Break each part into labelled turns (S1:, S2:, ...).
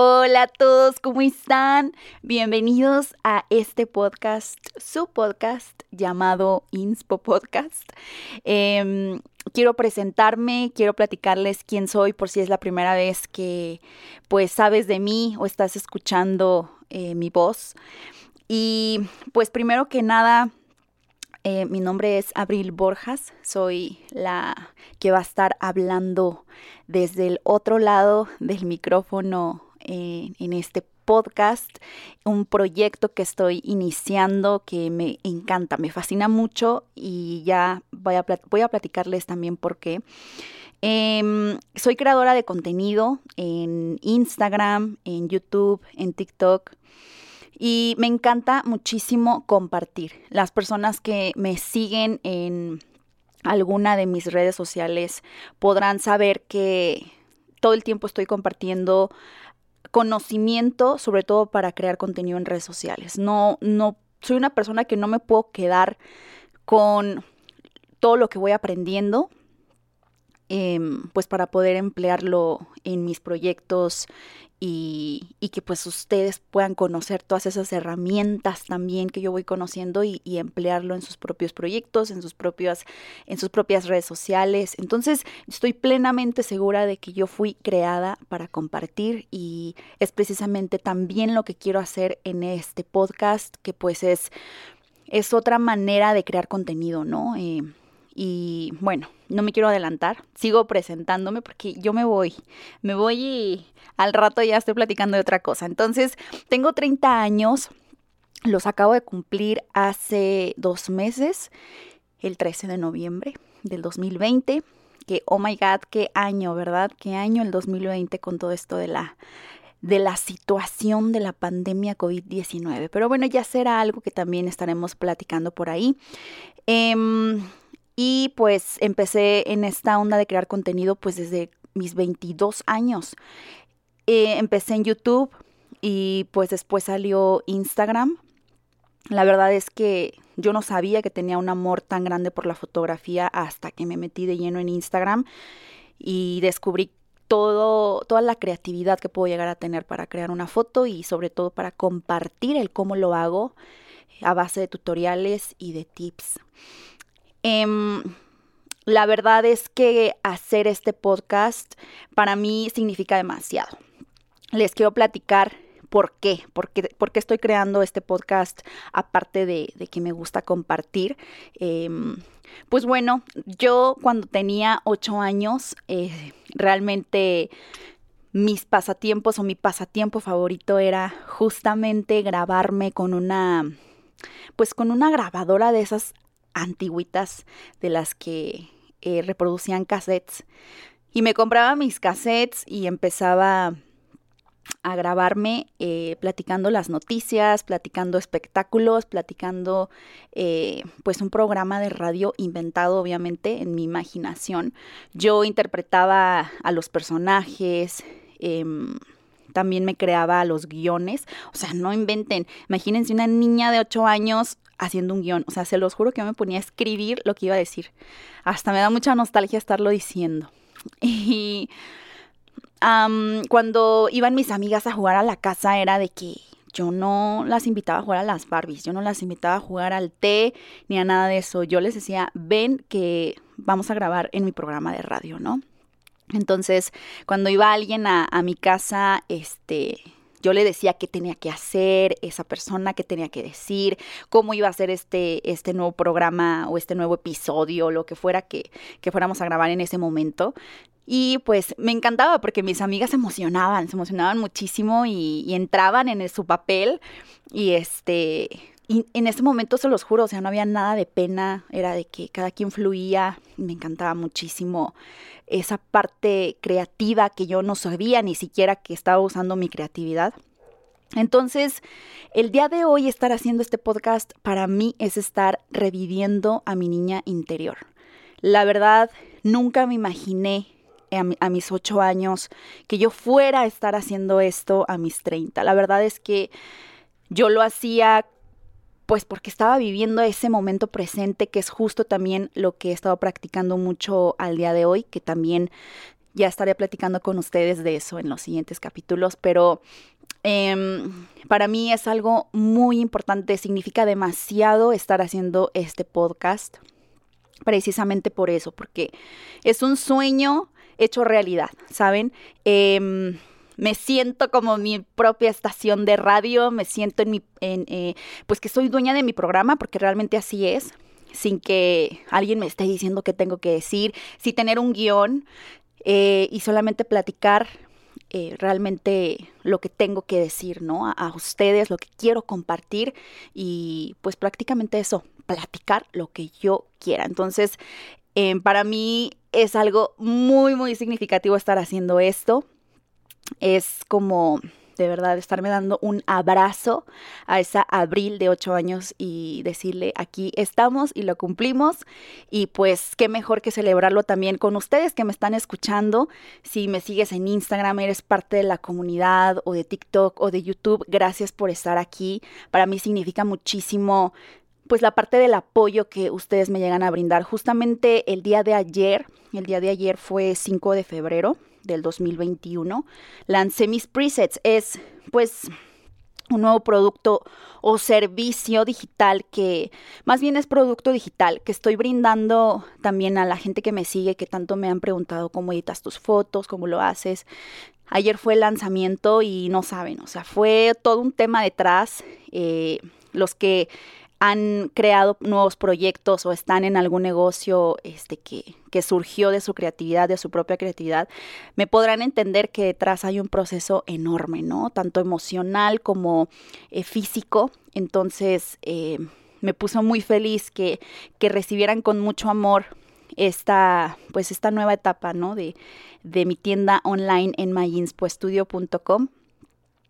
S1: Hola a todos, ¿cómo están? Bienvenidos a este podcast, su podcast llamado Inspo Podcast. Em, quiero presentarme, quiero platicarles quién soy por si es la primera vez que pues sabes de mí o estás escuchando eh, mi voz. Y pues primero que nada, eh, mi nombre es Abril Borjas, soy la que va a estar hablando desde el otro lado del micrófono en, este podcast, un proyecto que estoy iniciando que me encanta, me fascina mucho y ya voy a, voy a platicarles también por qué. Em, soy creadora de contenido en Instagram, en YouTube, en TikTok. Y me encanta muchísimo compartir. Las personas que me siguen en alguna de mis redes sociales podrán saber que todo el tiempo estoy compartiendo conocimiento, sobre todo para crear contenido en redes sociales. No, no, soy una persona que no me puedo quedar con todo lo que voy aprendiendo, em, pues para poder emplearlo en mis proyectos y, que pues ustedes puedan conocer todas esas herramientas también que yo voy conociendo y, emplearlo en sus propios proyectos, en sus, propias, en sus propias redes sociales. Entonces estoy plenamente segura de que yo fui creada para compartir y es precisamente también lo que quiero hacer en este podcast, que pues es, es otra manera de crear contenido, ¿no? Eh, y bueno, no me quiero adelantar, sigo presentándome porque yo me voy, me voy y al rato ya estoy platicando de otra cosa. Entonces, tengo 30 años, los acabo de cumplir hace dos meses, el 13 de noviembre del 2020. Que, oh my God, qué año, ¿verdad? Qué año el 2020 con todo esto de la de la situación de la pandemia COVID-19. Pero bueno, ya será algo que también estaremos platicando por ahí. Em, y pues empecé en esta onda de crear contenido pues desde mis 22 años. Eh, empecé en YouTube y pues después salió Instagram. La verdad es que yo no sabía que tenía un amor tan grande por la fotografía hasta que me metí de lleno en Instagram y descubrí todo, toda la creatividad que puedo llegar a tener para crear una foto y sobre todo para compartir el cómo lo hago a base de tutoriales y de tips. Em, la verdad es que hacer este podcast para mí significa demasiado. Les quiero platicar por qué, por qué, estoy creando este podcast aparte de, que me gusta compartir. Em, pues bueno, yo cuando tenía ocho años, eh, realmente mis pasatiempos o mi pasatiempo favorito era justamente grabarme con una, pues con una grabadora de esas antiguitas de las que eh, reproducían cassettes. Y me compraba mis cassettes y empezaba a grabarme eh, platicando las noticias, platicando espectáculos, platicando eh, pues un programa de radio inventado obviamente en mi imaginación. Yo interpretaba a los personajes, em, también me creaba los guiones, o sea, no inventen, imagínense una niña de 8 años haciendo un guion. O sea, se los juro que yo me ponía a escribir lo que iba a decir. Hasta me da mucha nostalgia estarlo diciendo. Y cuando iban mis amigas a jugar a la casa era de que yo no las invitaba a jugar a las Barbies, yo no las invitaba a jugar al té ni a nada de eso. Yo les decía, ven que vamos a grabar en mi programa de radio, ¿no? Entonces, cuando iba alguien a, a mi casa, este, yo le decía qué tenía que hacer esa persona, qué tenía que decir, cómo iba a ser este, este nuevo programa o este nuevo episodio, lo que fuera que, que fuéramos a grabar en ese momento. Y pues me encantaba porque mis amigas se emocionaban, se emocionaban muchísimo y, y entraban en su papel y este y en ese momento se los juro, o sea, no había nada de pena, era de que cada quien fluía, me encantaba muchísimo esa parte creativa que yo no sabía ni siquiera que estaba usando mi creatividad. Entonces, el día de hoy estar haciendo este podcast para mí es estar reviviendo a mi niña interior. La verdad, nunca me imaginé a, a, mis ocho años que yo fuera a estar haciendo esto a mis 30. La verdad es que yo lo hacía pues porque estaba viviendo ese momento presente que es justo también lo que he estado practicando mucho al día de hoy, que también ya estaré platicando con ustedes de eso en los siguientes capítulos, pero em, para mí es algo muy importante, significa demasiado estar haciendo este podcast, precisamente por eso, porque es un sueño hecho realidad, ¿saben? Em, me siento como mi propia estación de radio, me siento en mi, en, eh, pues que soy dueña de mi programa, porque realmente así es sin que alguien me esté diciendo qué tengo que decir, sin tener un guion eh, y solamente platicar eh, realmente lo que tengo que decir, ¿no? A, ustedes, lo que quiero compartir y pues prácticamente eso, platicar lo que yo quiera. Entonces, eh, para mí es algo muy, muy significativo estar haciendo esto. Es como de verdad estarme dando un abrazo a esa Abril de ocho años y decirle aquí estamos y lo cumplimos y pues qué mejor que celebrarlo también con ustedes que me están escuchando. Si me sigues en Instagram, eres parte de la comunidad o de TikTok o de YouTube, gracias por estar aquí. Para mí significa muchísimo pues la parte del apoyo que ustedes me llegan a brindar. Justamente el día de ayer, el día de ayer fue 5 de febrero, del 2021, lancé mis presets. Es pues un nuevo producto o servicio digital que más bien es producto digital que estoy brindando también a la gente que me sigue, que tanto me han preguntado cómo editas tus fotos, cómo lo haces. Ayer fue el lanzamiento y no saben, o sea, fue todo un tema detrás. Eh, los que han creado nuevos proyectos o están en algún negocio este, que, que, surgió de su creatividad, de su propia creatividad, me podrán entender que detrás hay un proceso enorme, ¿no? Tanto emocional como eh, físico. Entonces, eh, me puso muy feliz que, que, recibieran con mucho amor esta, pues esta nueva etapa, ¿no? De, de mi tienda online en myinspoestudio.com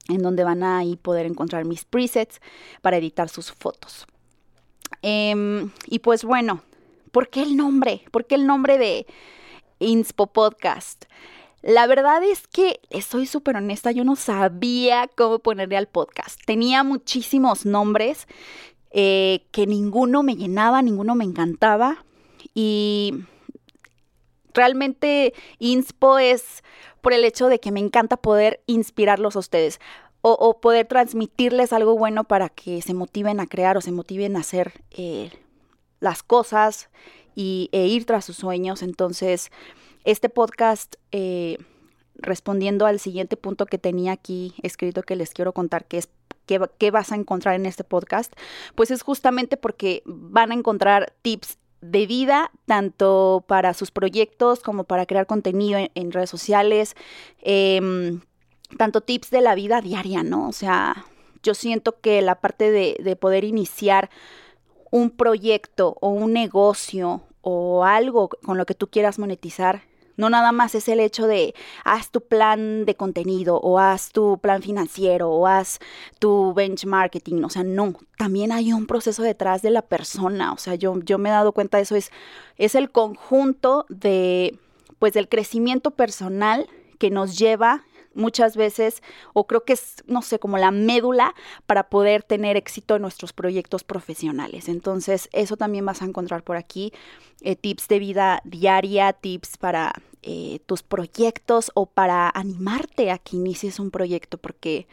S1: en donde van a ahí poder encontrar mis presets para editar sus fotos. Em, y pues bueno, ¿por qué el nombre? ¿Por qué el nombre de Inspo Podcast? La verdad es que estoy súper honesta, yo no sabía cómo ponerle al podcast. Tenía muchísimos nombres eh, que ninguno me llenaba, ninguno me encantaba. Y realmente Inspo es por el hecho de que me encanta poder inspirarlos a ustedes o, poder transmitirles algo bueno para que se motiven a crear o se motiven a hacer eh, las cosas y, e ir tras sus sueños. Entonces, este podcast, eh, respondiendo al siguiente punto que tenía aquí escrito que les quiero contar, que es qué, vas a encontrar en este podcast, pues es justamente porque van a encontrar tips de vida, tanto para sus proyectos como para crear contenido en, redes sociales, em, tanto tips de la vida diaria, ¿no? O sea, yo siento que la parte de, de poder iniciar un proyecto o un negocio o algo con lo que tú quieras monetizar, no nada más es el hecho de haz tu plan de contenido o haz tu plan financiero o haz tu benchmarking, o sea, no, también hay un proceso detrás de la persona, o sea, yo, yo me he dado cuenta de eso, es, es el conjunto de, pues, del crecimiento personal que nos lleva muchas veces, o creo que es, no sé, como la médula para poder tener éxito en nuestros proyectos profesionales. Entonces, eso también vas a encontrar por aquí, eh, tips de vida diaria, tips para eh, tus proyectos o para animarte a que inicies un proyecto, porque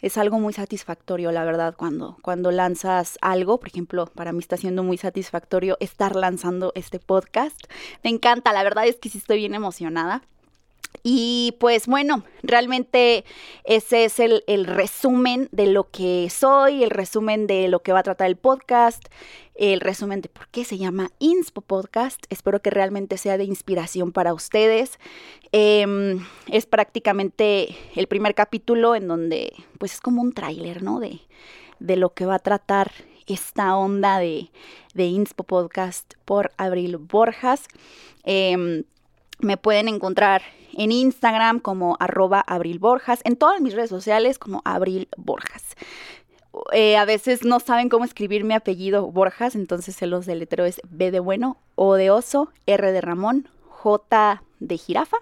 S1: es algo muy satisfactorio, la verdad, cuando, cuando lanzas algo. Por ejemplo, para mí está siendo muy satisfactorio estar lanzando este podcast. Me encanta, la verdad es que sí estoy bien emocionada. Y pues bueno, realmente ese es el, resumen de lo que soy, el resumen de lo que va a tratar el podcast, el resumen de por qué se llama Inspo Podcast. Espero que realmente sea de inspiración para ustedes. Em, es prácticamente el primer capítulo en donde pues es como un tráiler, ¿no? De, de lo que va a tratar esta onda de, de Inspo Podcast por Abril Borjas. Em, me pueden encontrar en Instagram como arroba Abril Borjas, en todas mis redes sociales como Abril Borjas. Eh, a veces no saben cómo escribir mi apellido Borjas, entonces se los deletreo es B de bueno, O de oso, R de Ramón, J de jirafa,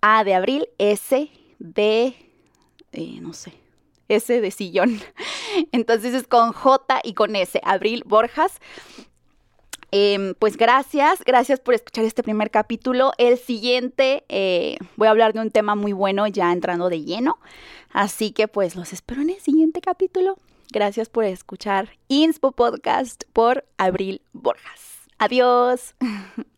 S1: A de abril, S de, eh, no sé, S de sillón. Entonces es con J y con S, Abril Borjas. Em, pues gracias, gracias por escuchar este primer capítulo. El siguiente eh, voy a hablar de un tema muy bueno ya entrando de lleno. Así que pues los espero en el siguiente capítulo. Gracias por escuchar Inspo Podcast por Abril Borjas. Adiós.